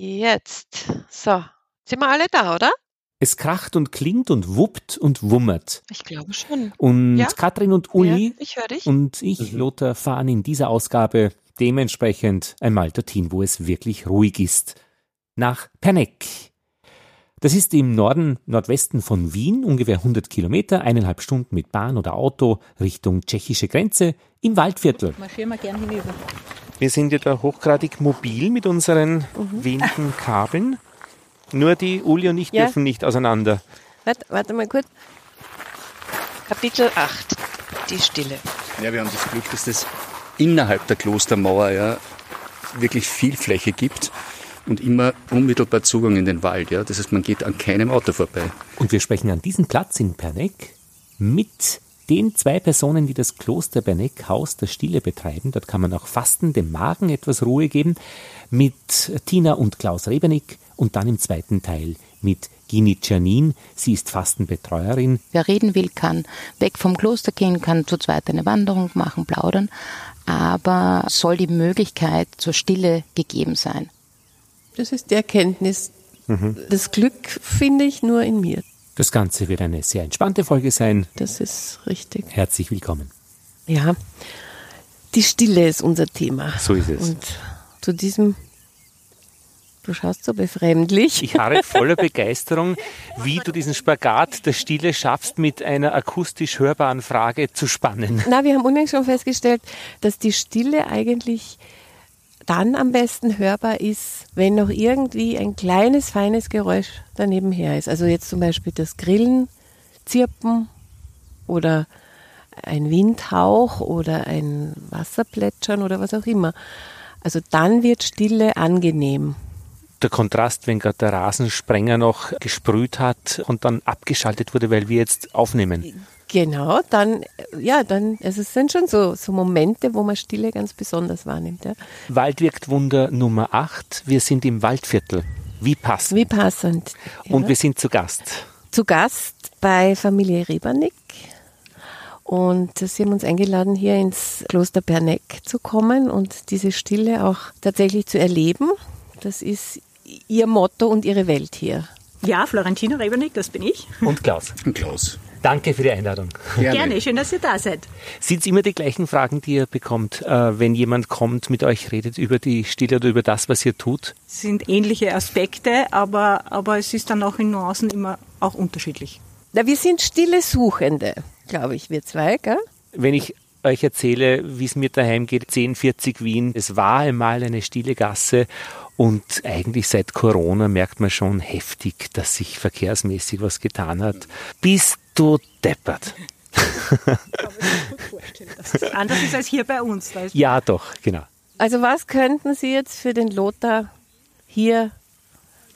Jetzt. So, sind wir alle da, oder? Es kracht und klingt und wuppt und wummert. Ich glaube schon. Und Ja? Katrin und Uli Ja, ich dich. und ich, Lothar, fahren in dieser Ausgabe dementsprechend einmal dorthin, wo es wirklich ruhig ist. Nach Perneck. Das ist im Norden, Nordwesten von Wien, ungefähr 100 Kilometer, eineinhalb Stunden mit Bahn oder Auto Richtung tschechische Grenze im Waldviertel. Marschieren wir gern hinüber. Wir sind ja da hochgradig mobil mit unseren wenigen Kabeln. Nur die Uli und ich Ja. dürfen nicht auseinander. Warte, warte mal kurz. Kapitel 8. Die Stille. Ja, wir haben das Glück, dass es innerhalb der Klostermauer ja wirklich viel Fläche gibt und immer unmittelbar Zugang in den Wald. Ja. Das heißt, man geht an keinem Auto vorbei. Und wir sprechen an diesem Platz in Perneck mit den zwei Personen, die das Kloster Perneck Haus der Stille betreiben. Dort kann man auch fasten, dem Magen etwas Ruhe geben. Mit Tina und Klaus Rebernick und dann im zweiten Teil mit Gini Czernin. Sie ist Fastenbetreuerin. Wer reden will, kann weg vom Kloster gehen, kann zu zweit eine Wanderung machen, plaudern. Aber soll die Möglichkeit zur Stille gegeben sein. Das ist die Erkenntnis. Das Glück finde ich nur in mir. Das Ganze wird eine sehr entspannte Folge sein. Das ist richtig. Herzlich willkommen. Ja, die Stille ist unser Thema. So ist es. Und zu diesem, du schaust so befremdlich. Ich harre voller Begeisterung, wie du diesen Spagat der Stille schaffst, mit einer akustisch hörbaren Frage zu spannen. Na, wir haben unlängst schon festgestellt, dass die Stille eigentlich dann am besten hörbar ist, wenn noch irgendwie ein kleines, feines Geräusch daneben her ist. Also jetzt zum Beispiel das Grillen, Zirpen oder ein Windhauch oder ein Wasserplätschern oder was auch immer. Also dann wird Stille angenehm. der Kontrast, wenn gerade der Rasensprenger noch gesprüht hat und dann abgeschaltet wurde, weil wir jetzt aufnehmen. Genau, dann, ja, dann, also es sind schon so, so Momente, wo man Stille ganz besonders wahrnimmt. Ja. Wald wirkt Wunder Nummer 8. Wir sind im Waldviertel. Wie passt. Wie passend. Ja. Und wir sind zu Gast. zu Gast bei Familie Rebernick. Und sie haben uns eingeladen, hier ins Kloster Perneck zu kommen und diese Stille auch tatsächlich zu erleben. Das ist ihr Motto und ihre Welt hier. Ja, Florentina Rebernick, das bin ich. Und Klaus. Und Klaus. Danke für die Einladung. Gerne, schön, dass ihr da seid. Sind es immer die gleichen Fragen, die ihr bekommt, äh, wenn jemand kommt, mit euch redet über die Stille oder über das, was ihr tut? Es sind ähnliche Aspekte, aber, aber es ist dann auch in Nuancen immer auch unterschiedlich. Na, wir sind stille Suchende, glaube ich, wir zwei, gell? Wenn ich euch erzähle, wie es mir daheim geht, 1040 Wien, es war einmal eine stille Gasse und eigentlich seit Corona merkt man schon heftig, dass sich verkehrsmäßig was getan hat. Bist du deppert? Anders ist als hier bei uns. Ja, doch, genau. Also was könnten Sie jetzt für den Lothar hier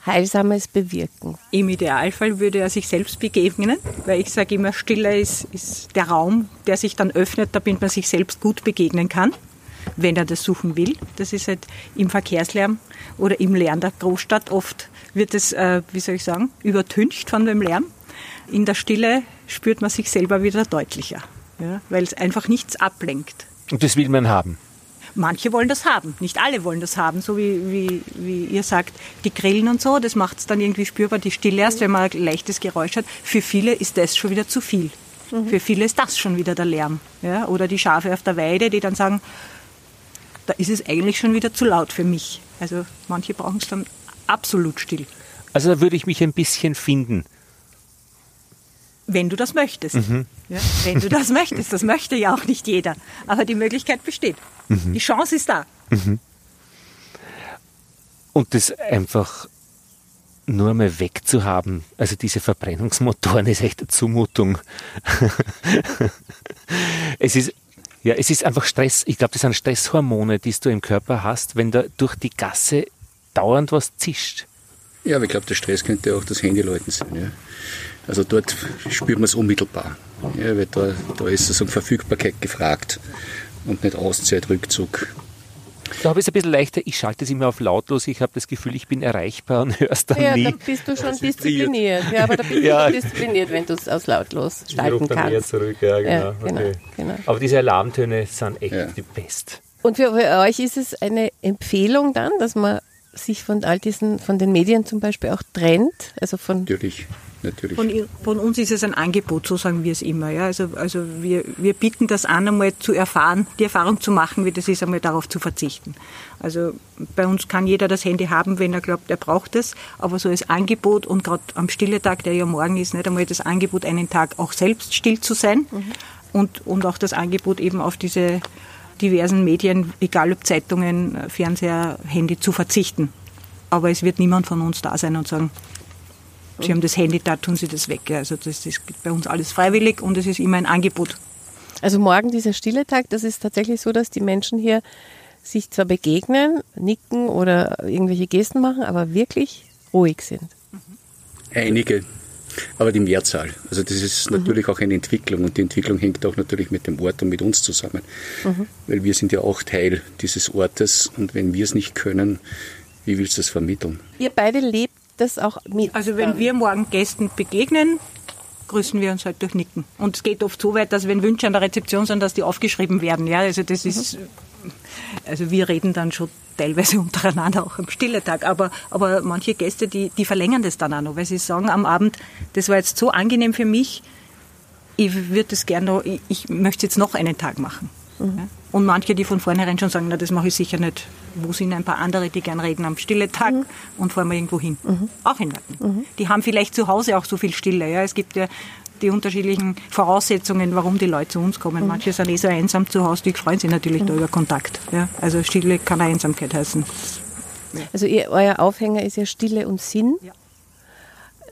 Heilsames bewirken? Im Idealfall würde er sich selbst begegnen, weil ich sage immer, Stille ist, ist der Raum, der sich dann öffnet, damit man sich selbst gut begegnen kann, wenn er das suchen will. Das ist halt im Verkehrslärm oder im Lärm der Großstadt. Oft wird es, äh, wie soll ich sagen, übertüncht von dem Lärm. In der Stille spürt man sich selber wieder deutlicher, ja, weil es einfach nichts ablenkt. Und das will man haben. Manche wollen das haben, nicht alle wollen das haben, so wie, wie, wie ihr sagt, die Grillen und so, das macht es dann irgendwie spürbar, die Stille erst, wenn man ein leichtes Geräusch hat. Für viele ist das schon wieder zu viel. Für viele ist das schon wieder der Lärm. Ja? Oder die Schafe auf der Weide, die dann sagen, da ist es eigentlich schon wieder zu laut für mich. Also manche brauchen es dann absolut still, Also da würde ich mich ein bisschen finden. Wenn du das möchtest. Ja? Wenn du das möchtest, das möchte ja auch nicht jeder. Aber die Möglichkeit besteht. Die Chance ist da. Und das einfach nur mal wegzuhaben. Also diese Verbrennungsmotoren ist echt eine Zumutung. es ist ja, es ist einfach Stress. Ich glaube, das sind Stresshormone, die du im Körper hast, wenn da durch die Gasse dauernd was zischt. Ja, aber ich glaube, der Stress könnte auch das Handyläuten sein. Ja. Also dort spürt man es unmittelbar. Ja, weil da, da ist sozusagen Verfügbarkeit gefragt und nicht Auszeit, Rückzug. Da habe ich es ein bisschen leichter. Ich schalte es immer auf lautlos. Ich habe das Gefühl, ich bin erreichbar und höre es dann Ja, nie. da bist du schon diszipliniert. Ja, aber da bist Ja. du schon diszipliniert, wenn du es aus lautlos schalten kannst. zurück, ja, Ja, genau, genau. Aber diese Alarmtöne sind echt Ja. die best. Und für, für euch ist es eine Empfehlung dann, dass man sich von all diesen, von den Medien zum Beispiel auch trennt? Also von Natürlich, natürlich. Von, von, uns ist es ein Angebot, so sagen wir es immer. Ja? Also, also wir, wir bieten das an, einmal zu erfahren, die Erfahrung zu machen, wie das ist, einmal darauf zu verzichten. Also bei uns kann jeder das Handy haben, wenn er glaubt, er braucht es. Aber so als Angebot und gerade am Stilletag, der ja morgen ist, nicht einmal das Angebot, einen Tag auch selbst still zu sein mhm. und, und auch das Angebot eben auf diese diversen Medien, egal ob Zeitungen, Fernseher, Handy, zu verzichten. Aber es wird niemand von uns da sein und sagen, Sie haben das Handy, da tun Sie das weg. Also das ist bei uns alles freiwillig und es ist immer ein Angebot. Also morgen dieser stille Tag, das ist tatsächlich so, dass die Menschen hier sich zwar begegnen, nicken oder irgendwelche Gesten machen, aber wirklich ruhig sind. Einige, aber die Mehrzahl. Also das ist mhm. natürlich auch eine Entwicklung und die Entwicklung hängt auch natürlich mit dem Ort und mit uns zusammen. Mhm. Weil wir sind ja auch Teil dieses Ortes und wenn wir es nicht können, wie willst du das vermitteln? Ihr beide lebt das auch mit. Also wenn wir morgen Gästen begegnen, grüßen wir uns halt durch Nicken. Und es geht oft so weit, dass wenn Wünsche an der Rezeption sind, dass die aufgeschrieben werden. Ja, also das ist, mhm. Also wir reden dann schon teilweise untereinander auch am Stilletag. Aber, aber manche Gäste, die, die verlängern das dann auch noch, weil sie sagen am Abend, das war jetzt so angenehm für mich, ich würde das gerne noch, ich, ich möchte jetzt noch einen Tag machen. Mhm. Und manche, die von vornherein schon sagen, na, das mache ich sicher nicht. Wo sind ein paar andere, die gern reden am Stilletag mhm. und fahren wir irgendwo hin? Mhm. Auch in Warten. Mhm. Die haben vielleicht zu Hause auch so viel Stille. Ja? Es gibt ja die unterschiedlichen Voraussetzungen, warum die Leute zu uns kommen. Mhm. Manche sind eh so einsam zu Hause, die freuen sich natürlich da mhm. über Kontakt. Ja? Also Stille kann auch Einsamkeit heißen. Also ihr, euer Aufhänger ist ja Stille und Sinn. Ja.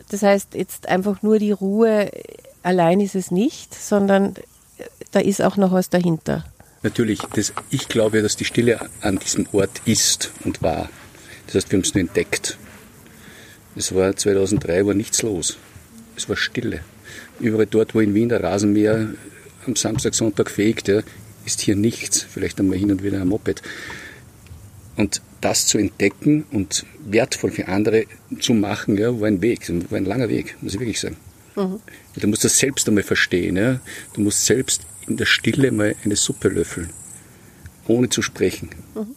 Das heißt, jetzt einfach nur die Ruhe allein ist es nicht, sondern da ist auch noch was dahinter. Natürlich, das, ich glaube, dass die Stille an diesem Ort ist und war. Das heißt, wir haben es nur entdeckt. Es war 2003 war nichts los. Es war Stille. Überall dort, wo in Wien der Rasenmäher am Samstag, Sonntag fegt, ja, ist hier nichts. Vielleicht einmal hin und wieder ein Moped. Und das zu entdecken und wertvoll für andere zu machen, ja, war ein Weg, war ein langer Weg, muss ich wirklich sagen. Mhm. Du musst das selbst einmal verstehen. Ja. Du musst selbst in der Stille mal eine Suppe löffeln, ohne zu sprechen. Mhm.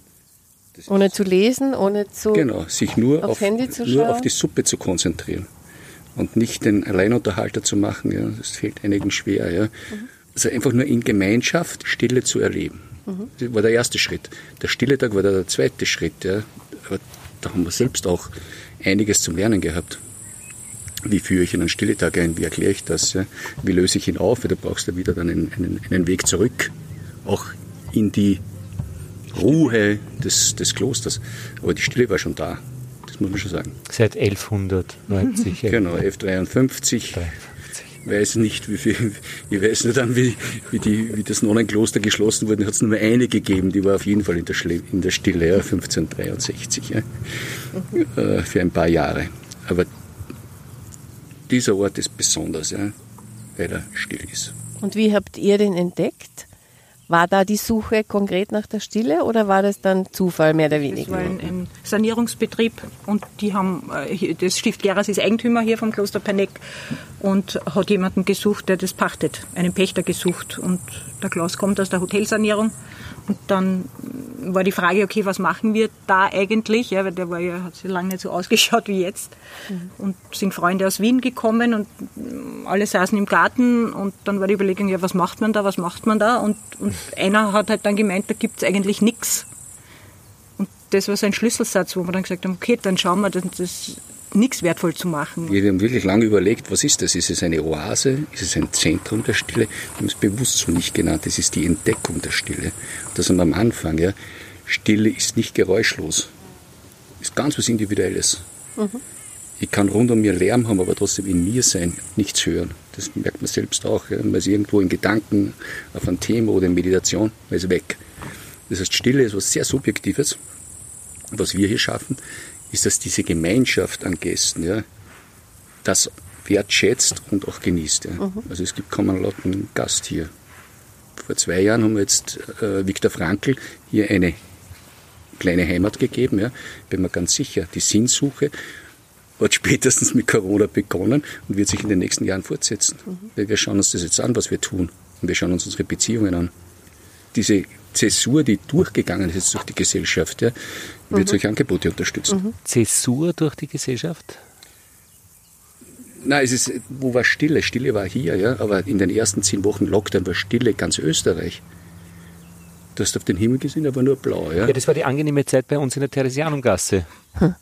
Ohne zu lesen, ohne zu. Genau, sich nur auf, nur auf die Suppe zu konzentrieren und nicht den Alleinunterhalter zu machen. Ja, das fällt einigen schwer. Ja. Mhm. Also einfach nur in Gemeinschaft Stille zu erleben. Mhm. Das war der erste Schritt. Der Stille Tag war der zweite Schritt. Ja. Aber da haben wir selbst auch einiges zum Lernen gehabt. Wie führe ich einen Stilletag ein? Wie erkläre ich das? Ja? Wie löse ich ihn auf? Da brauchst du wieder dann einen, einen, einen Weg zurück, auch in die Ruhe des, des Klosters. Aber die Stille war schon da, das muss man schon sagen. Seit 1190. genau, 1153. 53. Ich weiß nicht, wie viel, ich weiß nicht dann, wie, wie, die, wie das Nonnenkloster geschlossen wurde, hat es nur eine gegeben, die war auf jeden Fall in der, Schle in der Stille, ja, 1563, ja, mhm. äh, für ein paar Jahre. Aber dieser Ort ist besonders, ja, weil er still ist. Und wie habt ihr den entdeckt? War da die Suche konkret nach der Stille oder war das dann Zufall mehr oder weniger? Das war ein, ein Sanierungsbetrieb und die haben, äh, das Stift Geras ist Eigentümer hier vom Kloster Perneck und hat jemanden gesucht, der das pachtet, einen Pächter gesucht und der Klaus kommt aus der Hotelsanierung und dann war die Frage, okay, was machen wir da eigentlich? Ja, weil der war ja, hat sich lange nicht so ausgeschaut wie jetzt. Mhm. Und sind Freunde aus Wien gekommen und alle saßen im Garten und dann war die Überlegung, ja, was macht man da, was macht man da? Und, und einer hat halt dann gemeint, da gibt es eigentlich nichts. Und das war so ein Schlüsselsatz, wo wir dann gesagt haben, okay, dann schauen wir, das, das nichts wertvoll zu machen. Wir haben wirklich lange überlegt, was ist das? Ist es eine Oase? Ist es ein Zentrum der Stille? Wir haben es bewusst so nicht genannt. Es ist die Entdeckung der Stille. Das haben wir am Anfang. Ja. Stille ist nicht geräuschlos. Ist ganz was Individuelles. Mhm. Ich kann rund um mir Lärm haben, aber trotzdem in mir sein, nichts hören. Das merkt man selbst auch. Ja. Man ist irgendwo in Gedanken auf ein Thema oder in Meditation, man ist weg. Das heißt, Stille ist was sehr Subjektives, was wir hier schaffen ist, dass diese Gemeinschaft an Gästen ja, das wertschätzt und auch genießt. Ja. Mhm. Also es gibt kaum einen lauten Gast hier. Vor zwei Jahren haben wir jetzt äh, Viktor Frankl hier eine kleine Heimat gegeben. Ja. Bin mir ganz sicher, die Sinnsuche hat spätestens mit Corona begonnen und wird sich in den nächsten Jahren fortsetzen. Mhm. Weil wir schauen uns das jetzt an, was wir tun. Und wir schauen uns unsere Beziehungen an. Diese Zäsur, die durchgegangen ist durch die Gesellschaft, ja, wird solche Angebote unterstützen. Zäsur durch die Gesellschaft? Nein, es ist, wo war Stille? Stille war hier, ja, aber in den ersten zehn Wochen Lockdown war Stille ganz Österreich. Du hast auf den Himmel gesehen, aber nur blau, ja. Ja, das war die angenehme Zeit bei uns in der Theresianumgasse.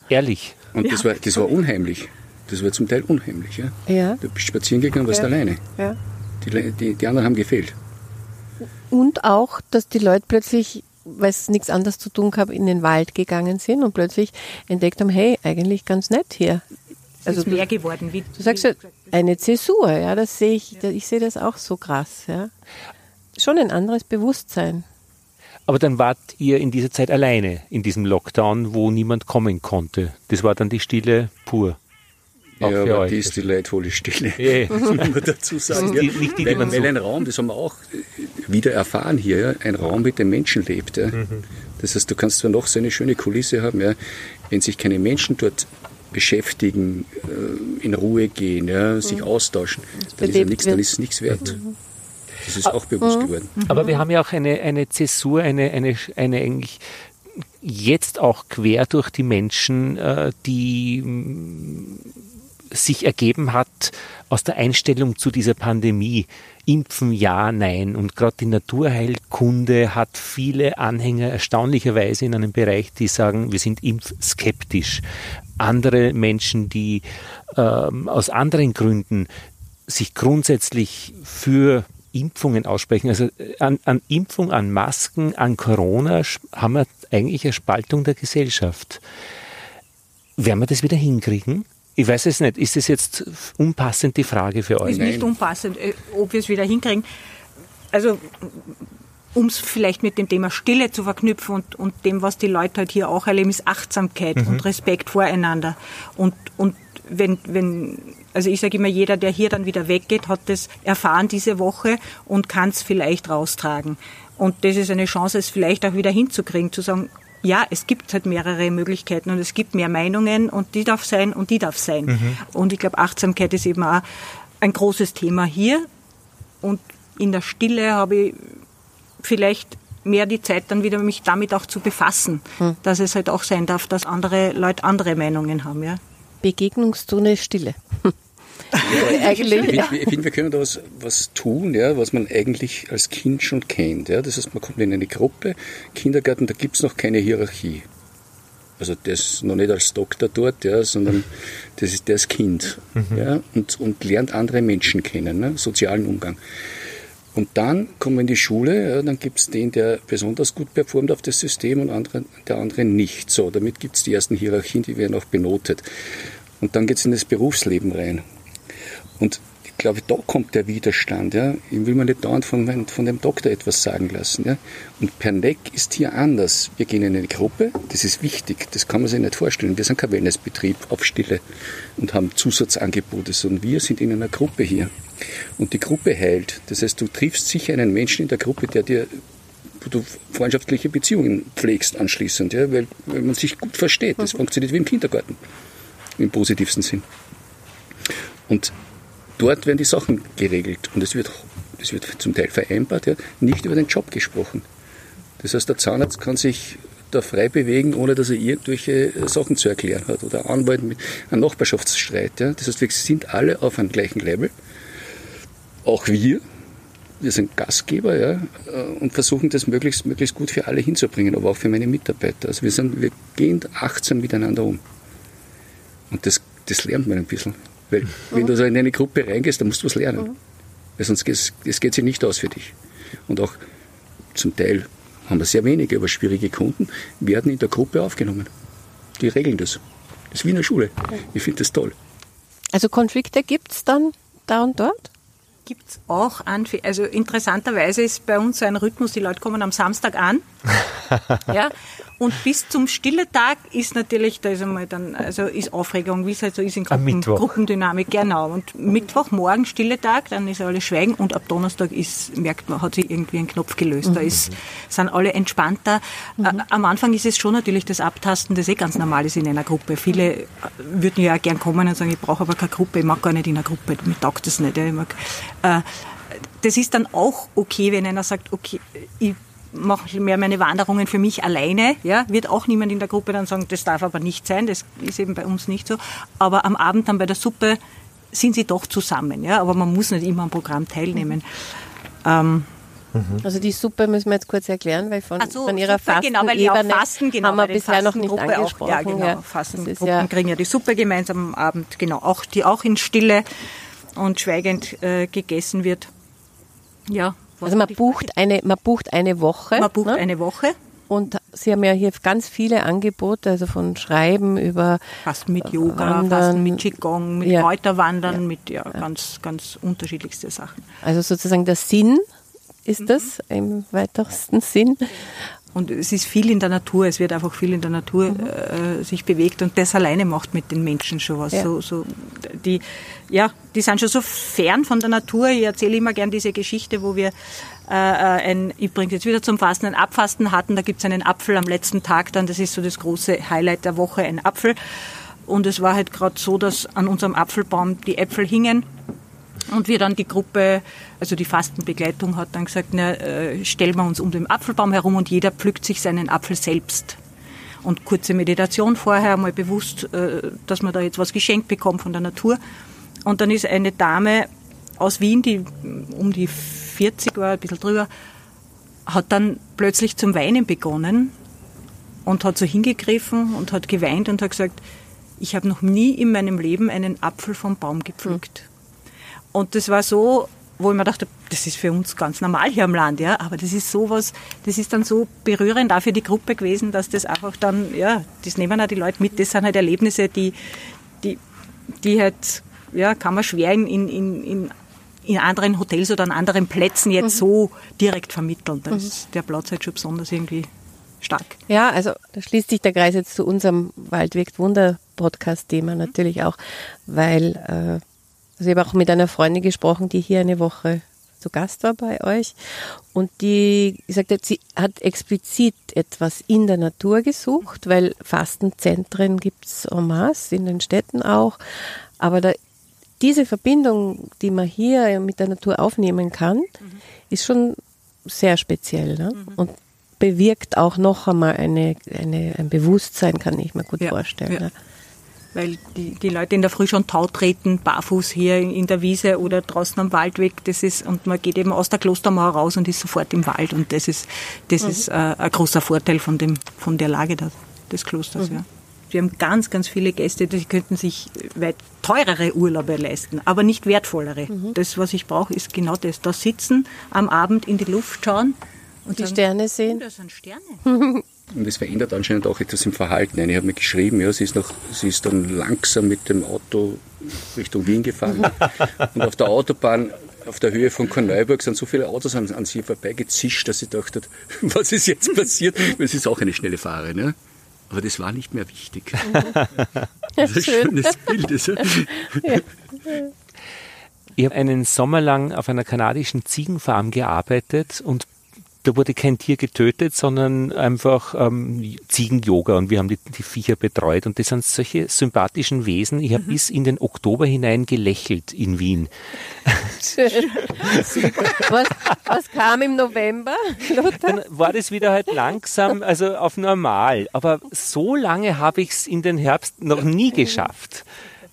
Ehrlich. Und das war, das war unheimlich. Das war zum Teil unheimlich, ja. Ja. Du bist spazieren gegangen, warst Ja. alleine. Ja. Die, die, die anderen haben gefehlt. Und auch, dass die Leute plötzlich, weil es nichts anderes zu tun gab, in den Wald gegangen sind und plötzlich entdeckt haben, hey, eigentlich ganz nett hier. Es Also ist mehr geworden. Wie, Du sagst ja, eine Zäsur, ja, das sehe ich, ich sehe das auch so krass, ja. Schon ein anderes Bewusstsein. Aber dann wart ihr in dieser Zeit alleine, in diesem Lockdown, wo niemand kommen konnte. Das war dann die Stille pur. Auch ja, für aber euch. die ist die leidvolle Stille. Ja. muss man dazu sagen. Die- ja. nicht die, die weil, man weil so- ein Raum, das haben wir auch wieder erfahren hier, ja, ein Raum mit den Menschen lebt. Ja. Mhm. Das heißt, du kannst zwar noch so eine schöne Kulisse haben, ja, wenn sich keine Menschen dort beschäftigen, äh, in Ruhe gehen, ja, sich austauschen, dann ist, ja nichts, dann ist nichts wert. Das ist auch bewusst geworden. Aber wir haben ja auch eine, eine Zäsur, eine, eine, eine eigentlich jetzt auch quer durch die Menschen, äh, die sich ergeben hat aus der Einstellung zu dieser Pandemie. Impfen ja, nein. Und gerade die Naturheilkunde hat viele Anhänger erstaunlicherweise in einem Bereich, die sagen, wir sind impfskeptisch. Andere Menschen, die ähm, aus anderen Gründen sich grundsätzlich für Impfungen aussprechen. Also äh, an, an Impfung, an Masken, an Corona haben wir eigentlich eine Spaltung der Gesellschaft. Werden wir das wieder hinkriegen? Ich weiß es nicht. Ist das jetzt unpassend die Frage für euch? ist nicht unpassend, äh, ob wir es wieder hinkriegen. Also, um es vielleicht mit dem Thema Stille zu verknüpfen und, und dem, was die Leute halt hier auch erleben, ist Achtsamkeit und Respekt voreinander. Und, und wenn, wenn, also ich sage immer, jeder, der hier dann wieder weggeht, hat das erfahren diese Woche und kann es vielleicht raustragen. Und das ist eine Chance, es vielleicht auch wieder hinzukriegen, zu sagen, ja, es gibt halt mehrere Möglichkeiten und es gibt mehr Meinungen und die darf sein und die darf sein. Und ich glaube, Achtsamkeit ist eben auch ein großes Thema hier. Und in der Stille habe ich vielleicht mehr die Zeit dann wieder, mich damit auch zu befassen, dass es halt auch sein darf, dass andere Leute andere Meinungen haben. Ja. Begegnungszone Stille. Eigentlich, Ich finde, ich find, wir können da was, was tun, ja, was man eigentlich als Kind schon kennt. Ja. Das heißt, man kommt in eine Gruppe, Kindergarten, da gibt's noch keine Hierarchie. Also ist noch nicht als Doktor dort, ja, sondern das ist, ist Kind ja, und, und lernt andere Menschen kennen, ne, sozialen Umgang. Und dann kommen wir in die Schule, ja, dann gibt's den, der besonders gut performt auf das System und andere, der andere nicht. So, damit gibt's die ersten Hierarchien, die werden auch benotet. Und dann geht's in das Berufsleben rein. Und ich glaube, da kommt der Widerstand. Ja. Ich will mir nicht dauernd von, von dem Doktor etwas sagen lassen. Ja. Und Perneck ist hier anders. Wir gehen in eine Gruppe, das ist wichtig, das kann man sich nicht vorstellen. Wir sind kein Wellnessbetrieb auf Stille und haben Zusatzangebote, sondern wir sind in einer Gruppe hier. Und die Gruppe heilt. Das heißt, du triffst sicher einen Menschen in der Gruppe, der dir wo du freundschaftliche Beziehungen pflegst anschließend, ja, weil, weil man sich gut versteht. Das funktioniert wie im Kindergarten, im positivsten Sinn. Und dort werden die Sachen geregelt und es wird, es wird zum Teil vereinbart, ja, nicht über den Job gesprochen. Das heißt, der Zahnarzt kann sich da frei bewegen, ohne dass er irgendwelche äh, Sachen zu erklären hat oder Anwalt mit einem Nachbarschaftsstreit. Ja. Das heißt, wir sind alle auf einem gleichen Level, auch wir. Wir sind Gastgeber ja, äh, und versuchen das möglichst, möglichst gut für alle hinzubringen, aber auch für meine Mitarbeiter. Also wir, sind, wir gehen achtsam miteinander um. Und das, das lernt man ein bisschen. Weil wenn du so in eine Gruppe reingehst, dann musst du was lernen. Weil sonst geht es geht sich nicht aus für dich. Und auch zum Teil haben wir sehr wenige, aber schwierige Kunden werden in der Gruppe aufgenommen. Die regeln das. Das ist wie in der Schule. Ich finde das toll. also Konflikte gibt's dann da und dort? Gibt es auch an, also interessanterweise ist bei uns so ein Rhythmus, die Leute kommen am Samstag an. ja, und bis zum Stilletag ist natürlich, da ist einmal dann, also ist Aufregung, wie es halt so ist in Gruppen, Mittwoch. Gruppendynamik, genau. Und Mittwochmorgen Stilletag, dann ist alles Schweigen und ab Donnerstag ist, merkt man, hat sich irgendwie ein Knopf gelöst. Da ist, sind alle entspannter. Äh, am Anfang ist es schon natürlich das Abtasten, das eh ganz normal ist in einer Gruppe. Viele äh, würden ja auch gern kommen und sagen, ich brauche aber keine Gruppe, ich mag gar nicht in einer Gruppe, mir taugt das nicht. Ja, ich mag, äh, das ist dann auch okay, wenn einer sagt, okay, ich mache mehr meine Wanderungen für mich alleine. Ja, wird auch niemand in der Gruppe dann sagen, das darf aber nicht sein. Das ist eben bei uns nicht so. Aber am Abend dann bei der Suppe sind sie doch zusammen. Ja, aber man muss nicht immer am Programm teilnehmen. Ähm, Also die Suppe müssen wir jetzt kurz erklären, weil von, so, von ihrer Suppe, genau, weil auch Fastenebene Fasten, genau, haben wir bisher noch nicht angesprochen. Auch, ja, genau. ja. Fastengruppen ja, kriegen ja die Suppe gemeinsam am Abend, genau, auch die auch in Stille und schweigend äh, gegessen wird. Ja. Also man bucht eine, man bucht eine Woche. man bucht ne? eine Woche, Und Sie haben ja hier ganz viele Angebote, also von Schreiben über Fasten mit Yoga, Wandern. Fasten mit Qigong, mit Ja. Kräuterwandern, mit ja, ganz, ganz unterschiedlichste Sachen. Also sozusagen der Sinn ist das im weitesten Sinn. Und es ist viel in der Natur, es wird einfach viel in der Natur Mhm. äh, sich bewegt und das alleine macht mit den Menschen schon was. Ja. So, so, die, ja, die sind schon so fern von der Natur. Ich erzähle immer gern diese Geschichte, wo wir äh, ein, ich bringe jetzt wieder zum Fasten, ein Abfasten hatten. Da gibt es einen Apfel am letzten Tag dann, das ist so das große Highlight der Woche, ein Apfel. Und es war halt gerade so, dass an unserem Apfelbaum die Äpfel hingen. Und wir dann die Gruppe, also die Fastenbegleitung hat dann gesagt, na, äh, stellen wir uns um den Apfelbaum herum und jeder pflückt sich seinen Apfel selbst. Und kurze Meditation vorher, mal bewusst, äh, dass man da jetzt was geschenkt bekommt von der Natur. Und dann ist eine Dame aus Wien, die um die 40 war, ein bisschen drüber, hat dann plötzlich zum Weinen begonnen und hat so hingegriffen und hat geweint und hat gesagt, ich habe noch nie in meinem Leben einen Apfel vom Baum gepflückt. Und das war so, wo ich mir dachte, das ist für uns ganz normal hier am Land, ja, aber das ist sowas, das ist dann so berührend auch für die Gruppe gewesen, dass das einfach dann, ja, das nehmen auch die Leute mit, das sind halt Erlebnisse, die, die, die halt, ja, kann man schwer in, in, in, in anderen Hotels oder an anderen Plätzen jetzt so direkt vermitteln. Da ist der Platz halt schon besonders irgendwie stark. Ja, also da schließt sich der Kreis jetzt zu unserem Wald wirkt Wunder Podcast-Thema natürlich auch, weil äh, also ich habe auch mit einer Freundin gesprochen, die hier eine Woche zu Gast war bei euch und die gesagt hat, sie hat explizit etwas in der Natur gesucht, weil Fastenzentren gibt's en masse in den Städten auch, aber da diese Verbindung, die man hier mit der Natur aufnehmen kann, ist schon sehr speziell ne? und bewirkt auch noch einmal eine, eine, ein Bewusstsein, kann ich mir gut Ja, vorstellen. ja. Ne? Weil die, die Leute in der Früh schon Tau treten, barfuß hier in der Wiese oder draußen am Waldweg. Das ist, und man geht eben aus der Klostermauer raus und ist sofort im Wald. Und das ist, das ist äh, ein großer Vorteil von, dem, von der Lage da, des Klosters. Ja. Wir haben ganz, ganz viele Gäste, die könnten sich weit teurere Urlaube leisten, aber nicht wertvollere. Das, was ich brauche, ist genau das. Da sitzen, am Abend in die Luft schauen und Die sagen, Sterne "Oh, sehen. das sind Sterne. Und es verändert anscheinend auch etwas im Verhalten. Eine hat mir geschrieben, ja, sie ist, noch, sie ist dann langsam mit dem Auto Richtung Wien gefahren. und auf der Autobahn, auf der Höhe von Korneuburg, sind so viele Autos an, an sie vorbeigezischt, dass sie dachte, was ist jetzt passiert? Weil sie ist auch eine schnelle Fahrerin. Ne? Aber das war nicht mehr wichtig. Das ist ein schönes Bild. Ist, ja. Ich habe einen Sommer lang auf einer kanadischen Ziegenfarm gearbeitet und da wurde kein Tier getötet, sondern einfach ähm, Ziegen-Yoga und wir haben die, die Viecher betreut und das sind solche sympathischen Wesen. Ich habe bis in den Oktober hinein gelächelt in Wien. Schön. was, was kam im November, Lothar? Dann war das wieder halt langsam, also auf normal. Aber so lange habe ich es in den Herbst noch nie geschafft.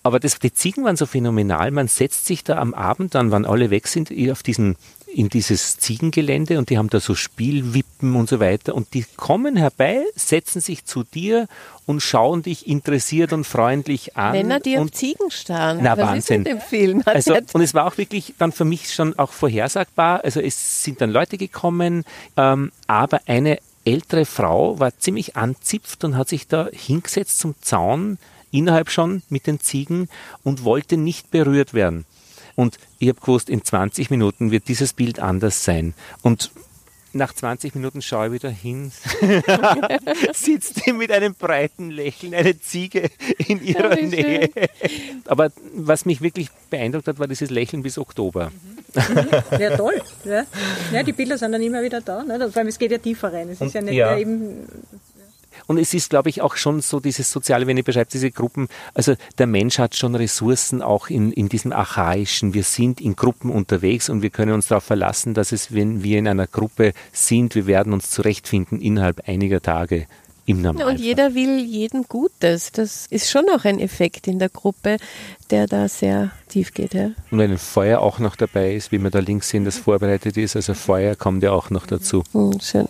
Aber das, die Ziegen waren so phänomenal. Man setzt sich da am Abend, dann, wann alle weg sind, auf diesen in dieses Ziegengelände und die haben da so Spielwippen und so weiter und die kommen herbei, setzen sich zu dir und schauen dich interessiert und freundlich an. Männer, die auf und Ziegen starren. Na, Was Wahnsinn. ist mit dem Film? Hat also, und es war auch wirklich dann für mich schon auch vorhersagbar. Also es sind dann Leute gekommen, ähm, aber eine ältere Frau war ziemlich anzipft und hat sich da hingesetzt zum Zaun, innerhalb schon mit den Ziegen und wollte nicht berührt werden. Und ich habe gewusst, in 20 Minuten wird dieses Bild anders sein. Und nach 20 Minuten schaue ich wieder hin, sitzt die mit einem breiten Lächeln, eine Ziege in ihrer Nähe. Aber was mich wirklich beeindruckt hat, war dieses Lächeln bis Oktober. Ja, toll. Ja. ja, die Bilder sind dann immer wieder da. Ne? Vor allem, es geht ja tiefer rein. Es ist ja nicht ja. eben Und es ist, glaube ich, auch schon so dieses Soziale, wenn ihr beschreibt, diese Gruppen, also der Mensch hat schon Ressourcen auch in, in diesem Archaischen. Wir sind in Gruppen unterwegs und wir können uns darauf verlassen, dass es, wenn wir in einer Gruppe sind, wir werden uns zurechtfinden innerhalb einiger Tage im Normalfall. Und jeder will jeden Gutes. Das ist schon auch ein Effekt in der Gruppe, der da sehr tief geht. Ja. Und wenn ein Feuer auch noch dabei ist, wie man da links sehen, das vorbereitet ist, also Feuer kommt ja auch noch dazu. Hm, schön.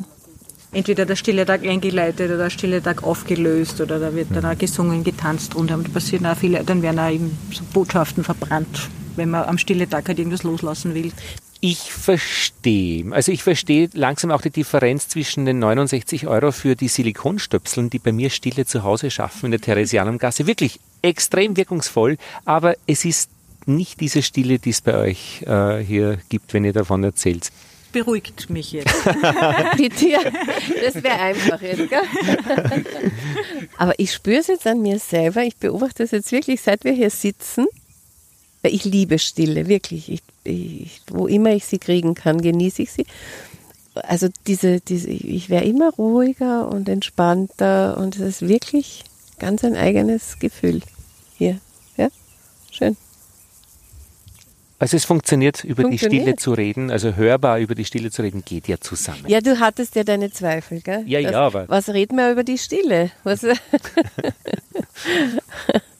Entweder der Stille Tag eingeleitet oder der Stille Tag aufgelöst oder da wird dann auch gesungen, getanzt und dann passieren auch viele, dann werden auch eben so Botschaften verbrannt, wenn man am Stille Tag halt irgendwas loslassen will. Ich verstehe. Also ich verstehe langsam auch die Differenz zwischen den 69 Euro für die Silikonstöpseln, die bei mir Stille zu Hause schaffen in der Theresianumgasse. Wirklich extrem wirkungsvoll, aber es ist nicht diese Stille, die es bei euch äh, hier gibt, wenn ihr davon erzählt. Beruhigt mich jetzt. Bitte, das wäre einfach jetzt, gell? Aber ich spüre es jetzt an mir selber. Ich beobachte es jetzt wirklich, seit wir hier sitzen. Weil ich liebe Stille, wirklich. Ich, ich, wo immer ich sie kriegen kann, genieße ich sie. Also diese, diese, ich wäre immer ruhiger und entspannter und es ist wirklich ganz ein eigenes Gefühl hier. Ja, schön. Also es funktioniert, über die Funktioniert. Stille zu reden, also hörbar über die Stille zu reden, geht ja zusammen. Ja, du hattest ja deine Zweifel, gell? Ja, ja, Das- aber- Was reden wir über die Stille? Was,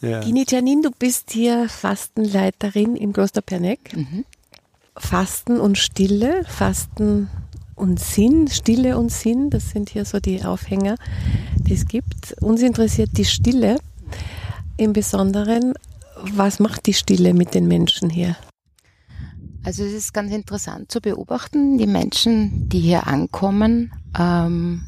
Ja. Gini Janin, du bist hier Fastenleiterin im Kloster Perneck. Fasten und Stille, Fasten und Sinn, Stille und Sinn, das sind hier so die Aufhänger, die es gibt. Uns interessiert die Stille im Besonderen. Was macht die Stille mit den Menschen hier? Also es ist ganz interessant zu beobachten, die Menschen, die hier ankommen, ähm,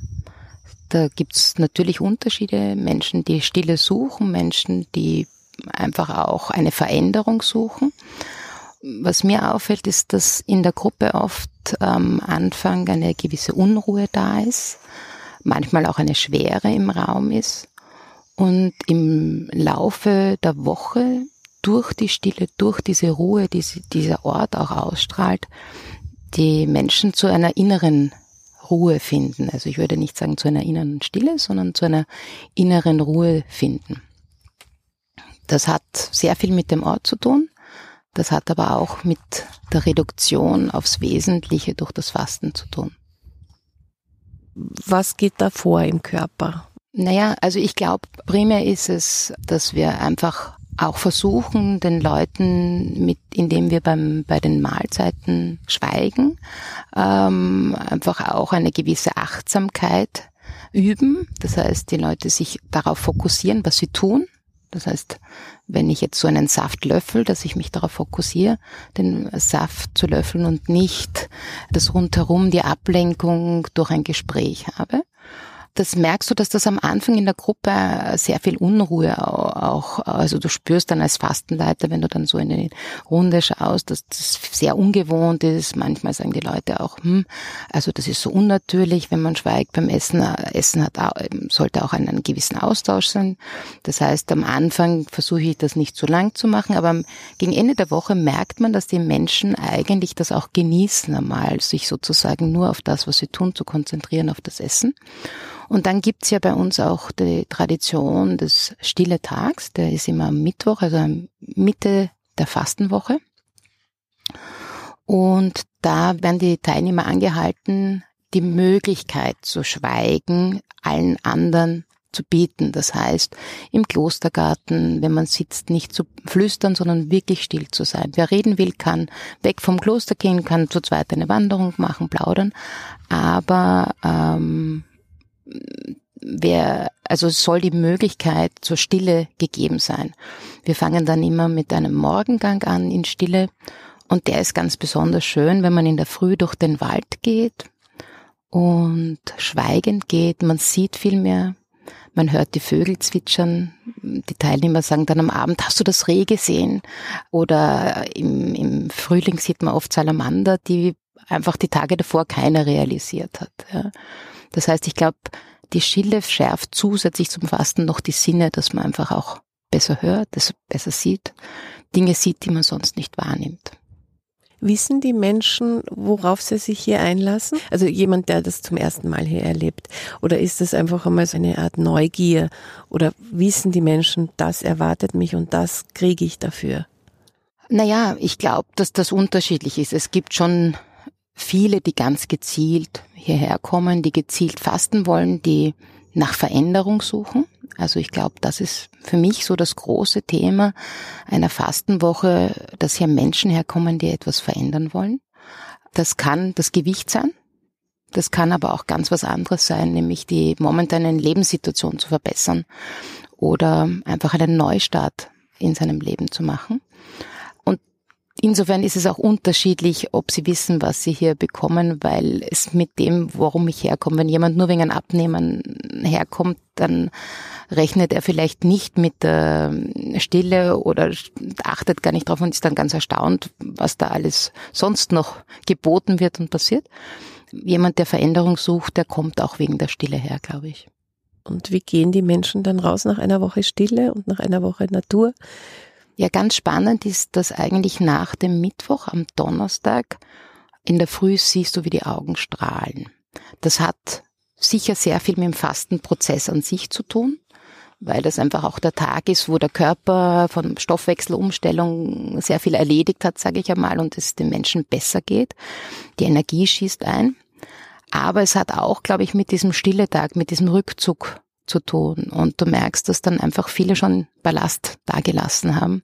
da gibt's natürlich Unterschiede, Menschen, die Stille suchen, Menschen, die einfach auch eine Veränderung suchen. Was mir auffällt, ist, dass in der Gruppe oft am Anfang eine gewisse Unruhe da ist, manchmal auch eine Schwere im Raum ist. Und im Laufe der Woche durch die Stille, durch diese Ruhe, die dieser Ort auch ausstrahlt, die Menschen zu einer inneren Ruhe finden. Also ich würde nicht sagen zu einer inneren Stille, sondern zu einer inneren Ruhe finden. Das hat sehr viel mit dem Ort zu tun. Das hat aber auch mit der Reduktion aufs Wesentliche durch das Fasten zu tun. Was geht da vor im Körper? Naja, also ich glaube, primär ist es, dass wir einfach auch versuchen, den Leuten, mit, indem wir beim, bei den Mahlzeiten schweigen, ähm, einfach auch eine gewisse Achtsamkeit üben. Das heißt, die Leute sich darauf fokussieren, was sie tun. Das heißt, wenn ich jetzt so einen Saft löffel, dass ich mich darauf fokussiere, den Saft zu löffeln und nicht das rundherum, die Ablenkung durch ein Gespräch habe. Das merkst du, dass das am Anfang in der Gruppe sehr viel Unruhe au- auch, also du spürst dann als Fastenleiter, wenn du dann so in die Runde schaust, dass das sehr ungewohnt ist. Manchmal sagen die Leute auch, hm, also das ist so unnatürlich, wenn man schweigt beim Essen. Essen hat sollte auch einen gewissen Austausch sein. Das heißt, am Anfang versuche ich das nicht zu lang zu machen, aber gegen Ende der Woche merkt man, dass die Menschen eigentlich das auch genießen, einmal sich sozusagen nur auf das, was sie tun, zu konzentrieren, auf das Essen. Und dann gibt's ja bei uns auch die Tradition des Stille Tags, der ist immer am Mittwoch, also Mitte der Fastenwoche. Und da werden die Teilnehmer angehalten, die Möglichkeit zu schweigen, allen anderen zu bieten. Das heißt, im Klostergarten, wenn man sitzt, nicht zu flüstern, sondern wirklich still zu sein. Wer reden will, kann weg vom Kloster gehen, kann zu zweit eine Wanderung machen, plaudern. Aber ähm, wer, also es soll die Möglichkeit zur Stille gegeben sein. Wir fangen dann immer mit einem Morgengang an in Stille und der ist ganz besonders schön, wenn man in der Früh durch den Wald geht und schweigend geht. Man sieht viel mehr. Man hört die Vögel zwitschern. Die Teilnehmer sagen dann am Abend, hast du das Reh gesehen? Oder im, im Frühling sieht man oft Salamander, die einfach die Tage davor keiner realisiert hat. Ja. Das heißt, ich glaube, die Stille schärft zusätzlich zum Fasten noch die Sinne, dass man einfach auch besser hört, das besser sieht, Dinge sieht, die man sonst nicht wahrnimmt. Wissen die Menschen, worauf sie sich hier einlassen? Also jemand, der das zum ersten Mal hier erlebt. Oder ist das einfach einmal so eine Art Neugier? Oder wissen die Menschen, das erwartet mich und das kriege ich dafür? Naja, ich glaube, dass das unterschiedlich ist. Es gibt schon viele, die ganz gezielt hierher kommen, die gezielt fasten wollen, die nach Veränderung suchen. Also ich glaube, das ist für mich so das große Thema einer Fastenwoche, dass hier Menschen herkommen, die etwas verändern wollen. Das kann das Gewicht sein. Das kann aber auch ganz was anderes sein, nämlich die momentane Lebenssituation zu verbessern oder einfach einen Neustart in seinem Leben zu machen. Insofern ist es auch unterschiedlich, ob sie wissen, was sie hier bekommen, weil es mit dem, warum ich herkomme, wenn jemand nur wegen einem Abnehmen herkommt, dann rechnet er vielleicht nicht mit der Stille oder achtet gar nicht drauf und ist dann ganz erstaunt, was da alles sonst noch geboten wird und passiert. Jemand, der Veränderung sucht, der kommt auch wegen der Stille her, glaube ich. Und wie gehen die Menschen dann raus nach einer Woche Stille und nach einer Woche Natur? Ja, ganz spannend ist, dass eigentlich nach dem Mittwoch am Donnerstag in der Früh siehst du, wie die Augen strahlen. Das hat sicher sehr viel mit dem Fastenprozess an sich zu tun, weil das einfach auch der Tag ist, wo der Körper von Stoffwechselumstellung sehr viel erledigt hat, sage ich einmal, und es den Menschen besser geht. Die Energie schießt ein. Aber es hat auch, glaube ich, mit diesem Stilletag, mit diesem Rückzug zu tun. Und du merkst, dass dann einfach viele schon Ballast dagelassen haben.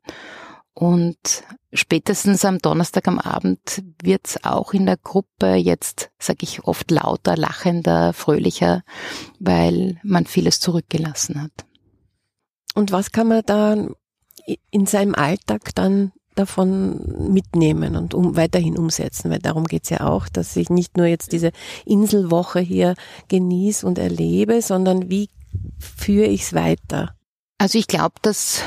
Und spätestens am Donnerstag am Abend wird's auch in der Gruppe jetzt, sage ich oft, lauter, lachender, fröhlicher, weil man vieles zurückgelassen hat. Und was kann man da in seinem Alltag dann davon mitnehmen und um, weiterhin umsetzen, weil darum geht's ja auch, dass ich nicht nur jetzt diese Inselwoche hier genieße und erlebe, sondern wie führe ich es weiter? Also ich glaube, dass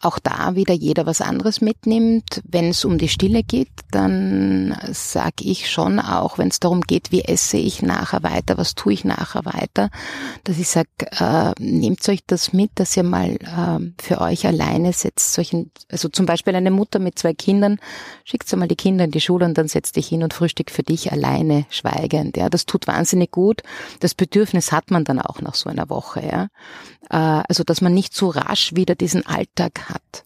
auch da wieder jeder was anderes mitnimmt. Wenn es um die Stille geht, dann sage ich schon auch, wenn es darum geht, wie esse ich nachher weiter, was tue ich nachher weiter, dass ich sage, äh, nehmt euch das mit, dass ihr mal äh, für euch alleine setzt, solchen, also zum Beispiel eine Mutter mit zwei Kindern, schickt mal die Kinder in die Schule und dann setzt dich hin und frühstück für dich alleine, schweigend. Ja, das tut wahnsinnig gut. Das Bedürfnis hat man dann auch nach so einer Woche. Ja, äh, also dass man nicht so rasch wieder diesen Alltag hat.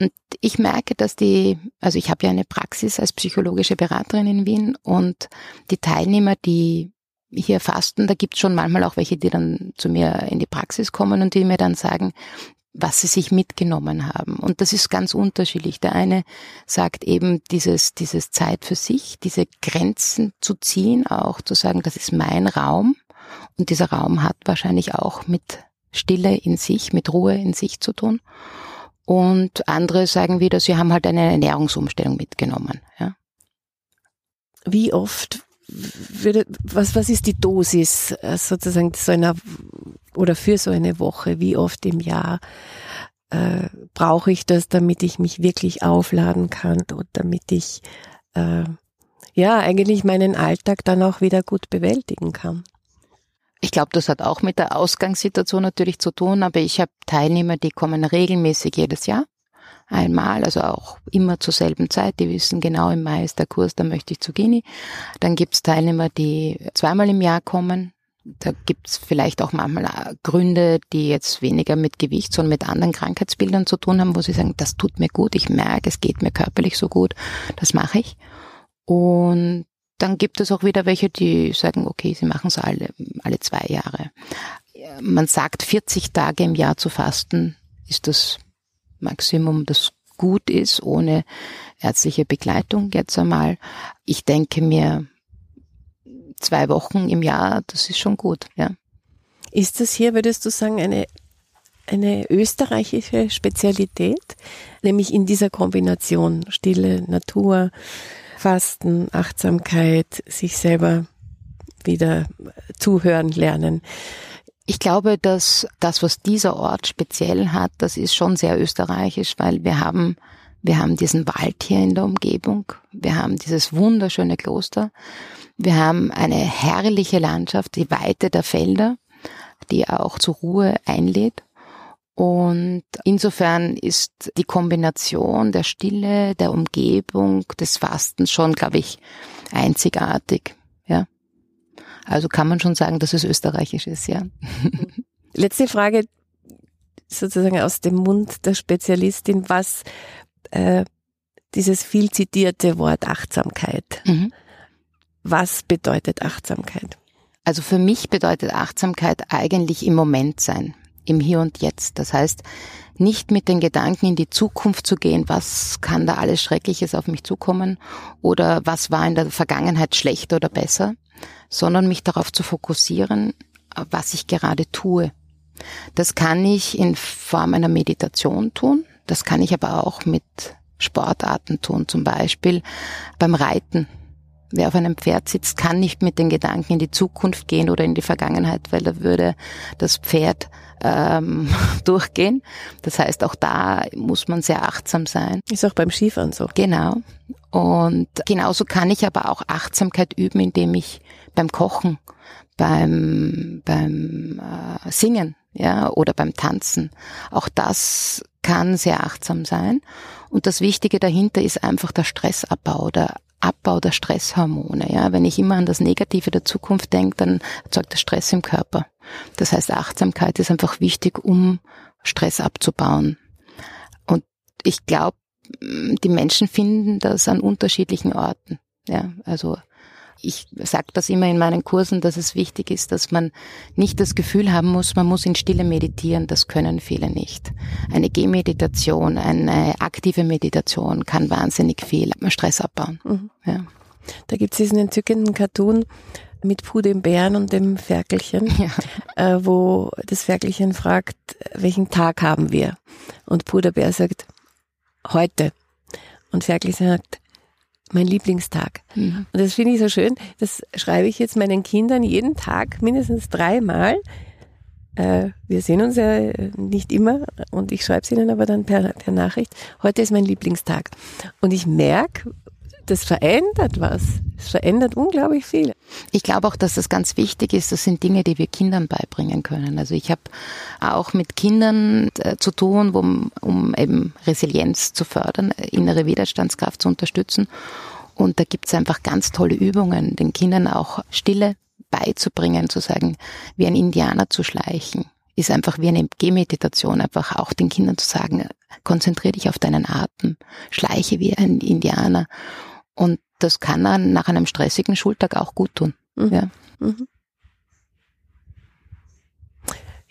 Und ich merke, dass die, also ich habe ja eine Praxis als psychologische Beraterin in Wien und die Teilnehmer, die hier fasten, da gibt es schon manchmal auch welche, die dann zu mir in die Praxis kommen und die mir dann sagen, was sie sich mitgenommen haben. Und das ist ganz unterschiedlich. Der eine sagt eben dieses, dieses Zeit für sich, diese Grenzen zu ziehen, auch zu sagen, das ist mein Raum. Und dieser Raum hat wahrscheinlich auch mit Stille in sich, mit Ruhe in sich zu tun. Und andere sagen wieder, sie haben halt eine Ernährungsumstellung mitgenommen. Ja. Wie oft würde, was, was ist die Dosis äh, sozusagen so einer oder für so eine Woche? Wie oft im Jahr äh, brauche ich das, damit ich mich wirklich aufladen kann und damit ich äh, ja eigentlich meinen Alltag dann auch wieder gut bewältigen kann? Ich glaube, das hat auch mit der Ausgangssituation natürlich zu tun, aber ich habe Teilnehmer, die kommen regelmäßig jedes Jahr. Einmal, also auch immer zur selben Zeit. Die wissen genau, im Mai ist der Kurs, da möchte ich zu Gini. Dann gibt's Teilnehmer, die zweimal im Jahr kommen. Da gibt's vielleicht auch manchmal Gründe, die jetzt weniger mit Gewicht, sondern mit anderen Krankheitsbildern zu tun haben, wo sie sagen, das tut mir gut, ich merke, es geht mir körperlich so gut, das mache ich. Und dann gibt es auch wieder welche, die sagen, okay, sie machen es alle, alle zwei Jahre. Man sagt, 40 Tage im Jahr zu fasten ist das Maximum, das gut ist, ohne ärztliche Begleitung jetzt einmal. Ich denke mir, zwei Wochen im Jahr, das ist schon gut, ja. Ist das hier, würdest du sagen, eine, eine österreichische Spezialität? Nämlich in dieser Kombination Stille, Natur, Fasten, Achtsamkeit, sich selber wieder zuhören lernen. Ich glaube, dass das, was dieser Ort speziell hat, das ist schon sehr österreichisch, weil wir haben, wir haben diesen Wald hier in der Umgebung. Wir haben dieses wunderschöne Kloster. Wir haben eine herrliche Landschaft, die Weite der Felder, die auch zur Ruhe einlädt. Und insofern ist die Kombination der Stille, der Umgebung, des Fastens schon, glaube ich, einzigartig. Ja. Also kann man schon sagen, dass es österreichisch ist, ja. Letzte Frage, sozusagen aus dem Mund der Spezialistin, was äh, dieses viel zitierte Wort Achtsamkeit. Mhm. Was bedeutet Achtsamkeit? Also für mich bedeutet Achtsamkeit eigentlich im Moment sein, im Hier und Jetzt. Das heißt, nicht mit den Gedanken in die Zukunft zu gehen, was kann da alles Schreckliches auf mich zukommen oder was war in der Vergangenheit schlechter oder besser, sondern mich darauf zu fokussieren, was ich gerade tue. Das kann ich in Form einer Meditation tun, das kann ich aber auch mit Sportarten tun, zum Beispiel beim Reiten. Wer auf einem Pferd sitzt, kann nicht mit den Gedanken in die Zukunft gehen oder in die Vergangenheit, weil da würde das Pferd ähm, durchgehen. Das heißt, auch da muss man sehr achtsam sein. Ist auch beim Skifahren so. Genau. Und genauso kann ich aber auch Achtsamkeit üben, indem ich beim Kochen, beim, beim äh, Singen, ja, oder beim Tanzen. Auch das kann sehr achtsam sein. Und das Wichtige dahinter ist einfach der Stressabbau, der Abbau der Stresshormone. Ja, wenn ich immer an das Negative der Zukunft denke, dann erzeugt das Stress im Körper. Das heißt, Achtsamkeit ist einfach wichtig, um Stress abzubauen. Und ich glaube, die Menschen finden das an unterschiedlichen Orten. Ja, also ich sage das immer in meinen Kursen, dass es wichtig ist, dass man nicht das Gefühl haben muss, man muss in Stille meditieren. Das können viele nicht. Eine Gehmeditation, eine aktive Meditation kann wahnsinnig viel Stress abbauen. Mhm. Ja. Da gibt es diesen entzückenden Cartoon mit Puh dem Bären und dem Ferkelchen, ja. äh, wo das Ferkelchen fragt, welchen Tag haben wir? Und Puh der Bär sagt, heute. Und Ferkelchen sagt, mein Lieblingstag. Mhm. Und das finde ich so schön. Das schreibe ich jetzt meinen Kindern jeden Tag mindestens dreimal. Äh, wir sehen uns ja nicht immer und ich schreibe es ihnen aber dann per, per Nachricht. Heute ist mein Lieblingstag. Und ich merke, das verändert was. Es verändert unglaublich viel. Ich glaube auch, dass das ganz wichtig ist. Das sind Dinge, die wir Kindern beibringen können. Also ich habe auch mit Kindern äh, zu tun, wo, um eben Resilienz zu fördern, innere Widerstandskraft zu unterstützen. Und da gibt es einfach ganz tolle Übungen, den Kindern auch Stille beizubringen, zu sagen, wie ein Indianer zu schleichen, ist einfach wie eine Gehmeditation, einfach auch den Kindern zu sagen, konzentriere dich auf deinen Atem, schleiche wie ein Indianer. Und das kann dann nach einem stressigen Schultag auch gut tun. Mhm. Ja. Mhm.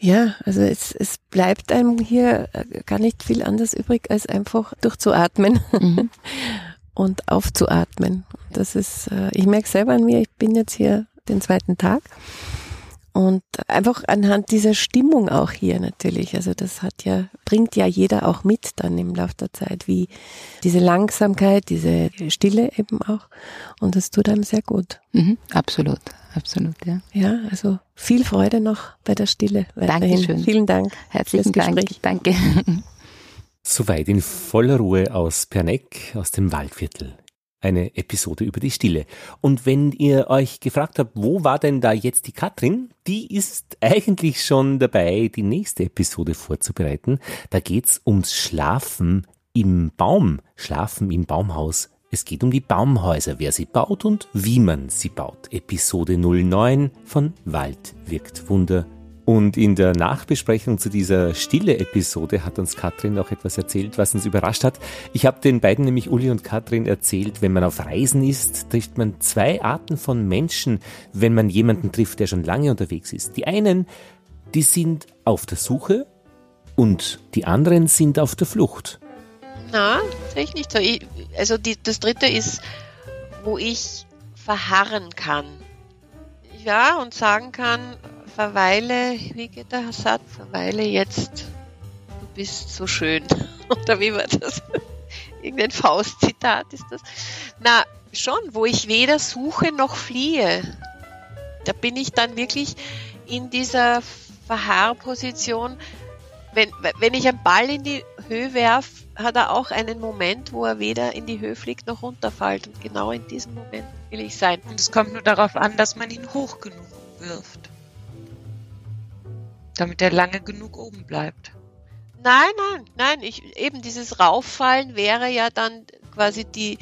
Ja, also es, es bleibt einem hier äh, gar nicht viel anders übrig, als einfach durchzuatmen mhm. und aufzuatmen. Das ist, äh, ich merke selber an mir, ich bin jetzt hier den zweiten Tag und einfach anhand dieser Stimmung auch hier natürlich. Also das hat ja, bringt ja jeder auch mit dann im Laufe der Zeit, wie diese Langsamkeit, diese Stille eben auch. Und das tut einem sehr gut. Mhm, absolut, absolut, ja. Ja, also viel Freude noch bei der Stille. Weiterhin. Dankeschön. Vielen Dank. Herzlichen Dank. Danke. Soweit in voller Ruhe aus Perneck, aus dem Waldviertel eine Episode über die Stille. Und wenn ihr euch gefragt habt, wo war denn da jetzt die Katrin? Die ist eigentlich schon dabei, die nächste Episode vorzubereiten. Da geht's ums Schlafen im Baum, Schlafen im Baumhaus. Es geht um die Baumhäuser, wer sie baut und wie man sie baut. Episode 09 von Wald wirkt Wunder und in der Nachbesprechung zu dieser stille Episode hat uns Katrin auch etwas erzählt, was uns überrascht hat. Ich habe den beiden nämlich Uli und Katrin erzählt, wenn man auf Reisen ist, trifft man zwei Arten von Menschen, wenn man jemanden trifft, der schon lange unterwegs ist. Die einen, die sind auf der Suche und die anderen sind auf der Flucht. Na, sehe ich nicht so. Ich, also die, das dritte ist, wo ich verharren kann. Ja, und sagen kann, verweile, wie geht der Satz? Verweile jetzt, du bist so schön. Oder wie war das? Irgendein Faustzitat ist das. Na, schon, wo ich weder suche noch fliehe. Da bin ich dann wirklich in dieser Verharrposition. Wenn, wenn ich einen Ball in die Höhe werfe, hat er auch einen Moment, wo er weder in die Höhe fliegt noch runterfällt. Und genau in diesem Moment will ich sein. Und es kommt nur darauf an, dass man ihn hoch genug wirft damit er lange genug oben bleibt. Nein, nein, nein. Ich, eben dieses Rauffallen wäre ja dann quasi die,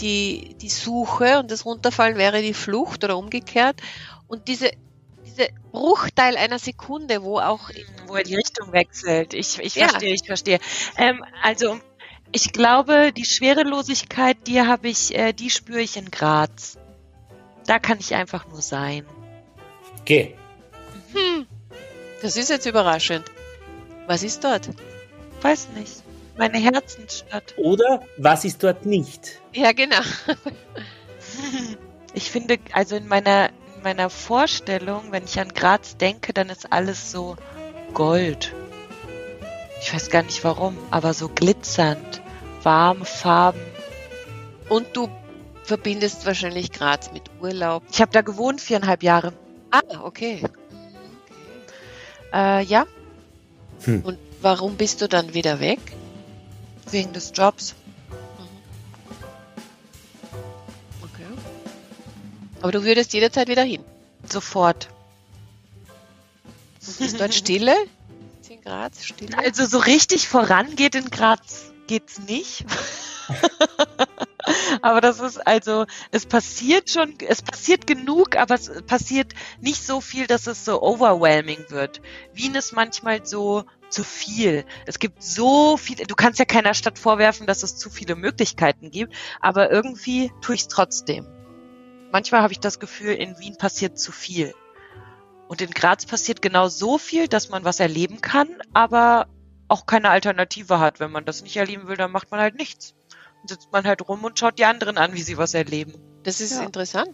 die, die Suche und das Runterfallen wäre die Flucht oder umgekehrt. Und diese, diese Bruchteil einer Sekunde, wo auch. Wo er die Richtung wechselt. Ich, ich ja. verstehe, ich verstehe. Ähm, also, ich glaube, die Schwerelosigkeit, die habe ich, äh, die spüre ich in Graz. Da kann ich einfach nur sein. Okay. Hm. Das ist jetzt überraschend. Was ist dort? Weiß nicht. Meine Herzensstadt. Oder was ist dort nicht? Ja, genau. Ich finde, also in meiner, in meiner Vorstellung, wenn ich an Graz denke, dann ist alles so Gold. Ich weiß gar nicht warum, aber so glitzernd, warme Farben. Und du verbindest wahrscheinlich Graz mit Urlaub. Ich habe da gewohnt viereinhalb Jahre. Ah, okay. Äh, ja. Hm. Und warum bist du dann wieder weg? Wegen des Jobs. Okay. Aber du würdest jederzeit wieder hin? Sofort. Ist dort Stille? in Graz Stille? Also so richtig voran geht in Graz geht's nicht. aber das ist also, es passiert schon, es passiert genug, aber es passiert nicht so viel, dass es so overwhelming wird. Wien ist manchmal so zu viel. Es gibt so viele, du kannst ja keiner Stadt vorwerfen, dass es zu viele Möglichkeiten gibt, aber irgendwie tue ich es trotzdem. Manchmal habe ich das Gefühl, in Wien passiert zu viel. Und in Graz passiert genau so viel, dass man was erleben kann, aber auch keine Alternative hat. Wenn man das nicht erleben will, dann macht man halt nichts. Dann sitzt man halt rum und schaut die anderen an, wie sie was erleben. Das ist ja. interessant.